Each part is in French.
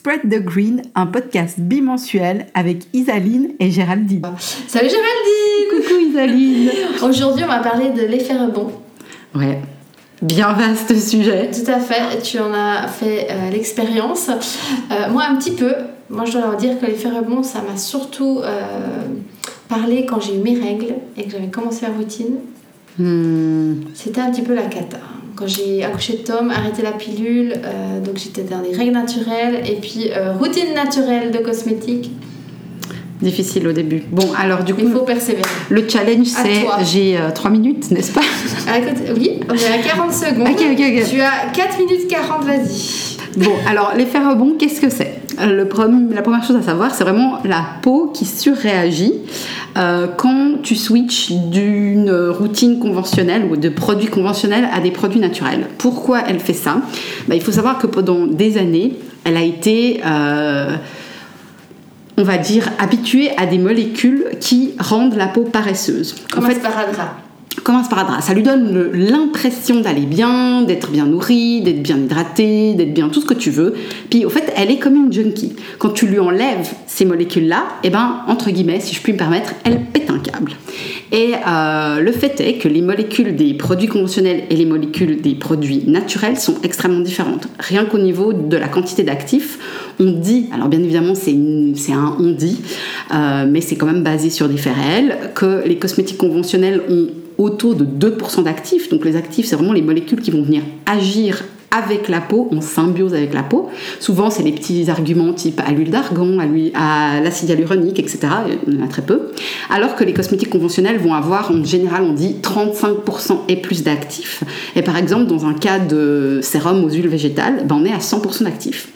Spread the Green, un podcast bimensuel avec Isaline et Géraldine. Salut Géraldine Coucou Isaline Aujourd'hui, on va parler de l'effet rebond. Ouais, bien vaste sujet. Tout à fait, tu en as fait euh, l'expérience. Euh, moi, un petit peu. Moi, je dois leur dire que l'effet rebond, ça m'a surtout euh, parlé quand j'ai eu mes règles et que j'avais commencé la routine. Hmm, C'était un petit peu la cata. Quand j'ai accouché de Tom, arrêté la pilule, euh, donc j'étais dans des règles naturelles et puis euh, routine naturelle de cosmétiques. difficile au début. Bon, alors du coup, Il faut persévérer. le challenge c'est j'ai 3 minutes, n'est-ce pas? Ah, oui, on est à 40 secondes. Ok, ok, ok. Tu as 4 minutes 40, vas-y. Bon, alors l'effet rebond, qu'est-ce que c'est? Le La première chose à savoir, c'est vraiment la peau qui surréagit euh, quand tu switches d'une routine conventionnelle ou de produits conventionnels à des produits naturels. Pourquoi elle fait ça? Bah, Il faut savoir que pendant des années, elle a été... euh, on va dire habituée à des molécules qui rendent la peau paresseuse. En Comme fait, un sparadrap. Comme un sparadrap. Ça lui donne l'impression d'aller bien, d'être bien nourrie, d'être bien hydratée, d'être bien tout ce que tu veux. Puis au fait, elle est comme une junkie. Quand tu lui enlèves ces molécules-là, eh ben, entre guillemets, si je puis me permettre, elle pète un câble. Et euh, le fait est que les molécules des produits conventionnels et les molécules des produits naturels sont extrêmement différentes. Rien qu'au niveau de la quantité d'actifs, on dit, alors bien évidemment c'est un on dit, euh, mais c'est quand même basé sur des faits réels, que les cosmétiques conventionnels ont autour de 2% d'actifs. Donc les actifs, c'est vraiment les molécules qui vont venir agir avec la peau, en symbiose avec la peau. Souvent, c'est les petits arguments type à l'huile d'argan, à à l'acide hyaluronique, etc. Il y en a très peu. Alors que les cosmétiques conventionnels vont avoir, en général, on dit 35% et plus d'actifs. Et par exemple, dans un cas de sérum aux huiles végétales, ben, on est à 100% d'actifs.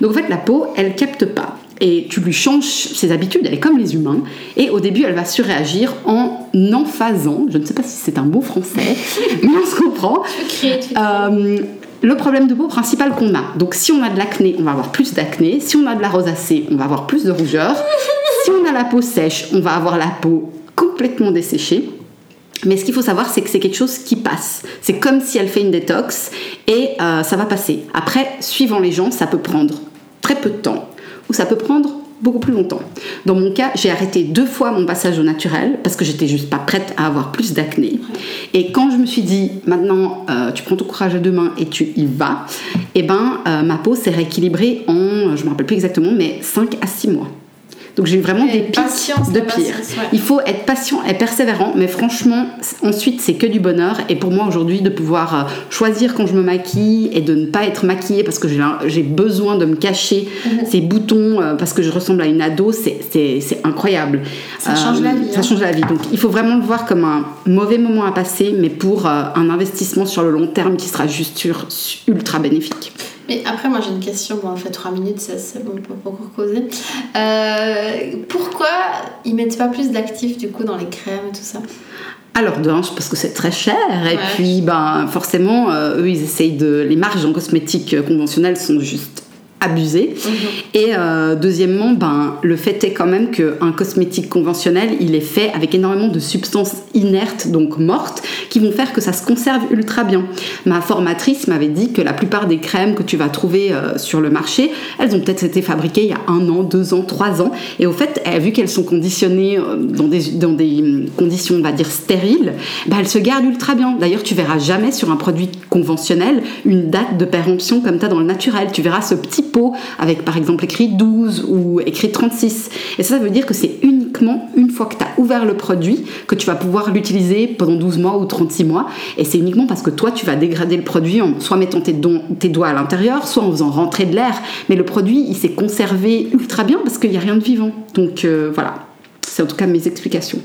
Donc en fait, la peau, elle capte pas. Et tu lui changes ses habitudes, elle est comme les humains. Et au début, elle va surréagir en emphasant, je ne sais pas si c'est un mot français, mais on se comprend, euh, le problème de peau principal qu'on a. Donc, si on a de l'acné, on va avoir plus d'acné. Si on a de la rosacée, on va avoir plus de rougeur. si on a la peau sèche, on va avoir la peau complètement desséchée. Mais ce qu'il faut savoir, c'est que c'est quelque chose qui passe. C'est comme si elle fait une détox et euh, ça va passer. Après, suivant les gens, ça peut prendre très peu de temps ou ça peut prendre beaucoup plus longtemps. Dans mon cas, j'ai arrêté deux fois mon passage au naturel parce que j'étais juste pas prête à avoir plus d'acné. Et quand je me suis dit, maintenant, euh, tu prends ton courage à deux mains et tu y vas, et ben, euh, ma peau s'est rééquilibrée en, je me rappelle plus exactement, mais 5 à 6 mois. Donc j'ai eu vraiment Et des pics de pire. ouais. Il faut être patient et persévérant, mais franchement, ensuite c'est que du bonheur. Et pour moi aujourd'hui, de pouvoir euh, choisir quand je me maquille et de ne pas être maquillée parce que j'ai besoin de me cacher Mhm. ces boutons euh, parce que je ressemble à une ado, c'est- incroyable. Ça change la vie, Ça hein. change la vie. Donc il faut vraiment le voir comme un mauvais moment à passer, mais pour euh, un investissement sur le long terme qui sera juste ultra bénéfique. Mais après, moi j'ai une question. Bon, on fait 3 minutes, ça, c'est bon, pas encore causer. Euh, pourquoi ils mettent pas plus d'actifs du coup dans les crèmes et tout ça? Alors d'un, parce que c'est très cher, et Ouais. puis ben forcément, euh, eux ils essayent de. Les marges en cosmétique euh, conventionnelles sont juste abusées. Et euh, deuxièmement, ben, le fait est quand même qu'un cosmétique conventionnel, il est fait avec énormément de substances inertes, donc mortes, qui vont faire que ça se conserve ultra bien. Ma formatrice m'avait dit que la plupart des crèmes que tu vas trouver euh, sur le marché, elles ont peut-être été fabriquées il y a un an, deux ans, trois ans. Et au fait, eh, vu qu'elles sont conditionnées euh, dans des, dans des hum, conditions, on va dire, stériles, ben, elles se gardent ultra bien. D'ailleurs, tu verras jamais sur un produit conventionnel une date de péremption comme tu as dans le naturel. Tu verras ce petit avec par exemple écrit 12 ou écrit 36. Et ça, ça veut dire que c'est uniquement une fois que tu as ouvert le produit que tu vas pouvoir l'utiliser pendant 12 mois ou 36 mois. Et c'est uniquement parce que toi, tu vas dégrader le produit en soit mettant tes doigts à l'intérieur, soit en faisant rentrer de l'air. Mais le produit, il s'est conservé ultra bien parce qu'il n'y a rien de vivant. Donc euh, voilà. C'est en tout cas mes explications.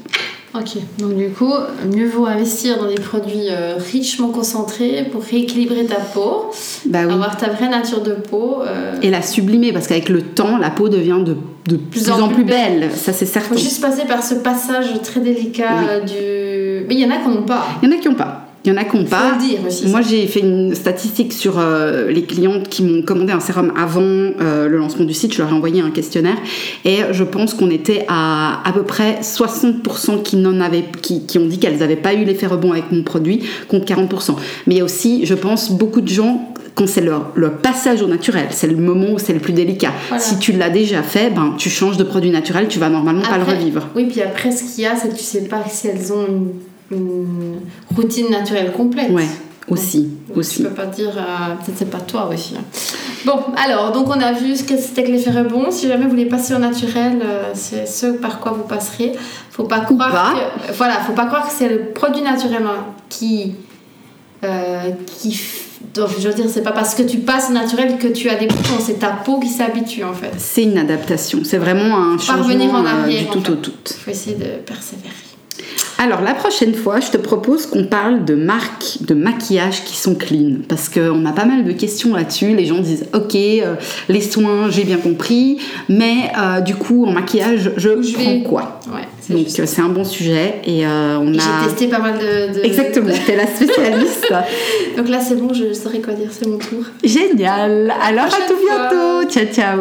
Ok, donc du coup, mieux vaut investir dans des produits euh, richement concentrés pour rééquilibrer ta peau, Bah oui. avoir ta vraie nature de peau. euh, Et la sublimer parce qu'avec le temps, la peau devient de, de plus, en plus belle. Ça, c'est certain. faut juste passer par ce passage très délicat Oui. du. Mais il y en a qui n'ont pas. Il y en a qui n'ont pas. Il y en a qui n'ont pas. le dire aussi. Moi, j'ai fait une statistique sur euh, les clientes qui m'ont commandé un sérum avant euh, le lancement du site. Je leur ai envoyé un questionnaire et je pense qu'on était à à peu près 60% qui, n'en avaient, qui, qui ont dit qu'elles n'avaient pas eu l'effet rebond avec mon produit, contre 40%. Mais il y a aussi, je pense, beaucoup de gens quand c'est le, le passage au naturel. C'est le moment où c'est le plus délicat. Voilà. Si tu l'as déjà fait, ben, tu changes de produit naturel, tu vas normalement pas le revivre. Oui, puis après, ce qu'il y a, c'est que tu sais pas si elles ont une, une routine naturelle complète. Ouais, aussi. Donc, aussi. Je peux pas dire, euh, peut-être c'est pas toi aussi. hein. Bon, alors, donc on a vu ce que c'était que l'effet rebond. Si jamais vous voulez passer au naturel, euh, c'est ce par quoi vous passeriez. Faut pas croire pas. que, voilà, faut pas croire que c'est le produit naturel hein, qui, euh, qui, donc, je veux dire, c'est pas parce que tu passes au naturel que tu as des boutons, c'est ta peau qui s'habitue en fait. C'est une adaptation. C'est vraiment un changement en euh, arrière, du en tout fait. au tout. Il faut essayer de persévérer. Alors la prochaine fois, je te propose qu'on parle de marques de maquillage qui sont clean parce qu'on a pas mal de questions là-dessus. Les gens disent ok, euh, les soins, j'ai bien compris, mais euh, du coup en maquillage, je, Je prends vais- quoi? Ouais, c'est Donc euh, c'est un bon sujet et euh, on J'ai a testé pas mal de. de- exactement. T'es la spécialiste. Donc là, c'est bon, je saurais quoi dire, c'est mon tour. Génial. Alors à tout fois. bientôt. Ciao ciao.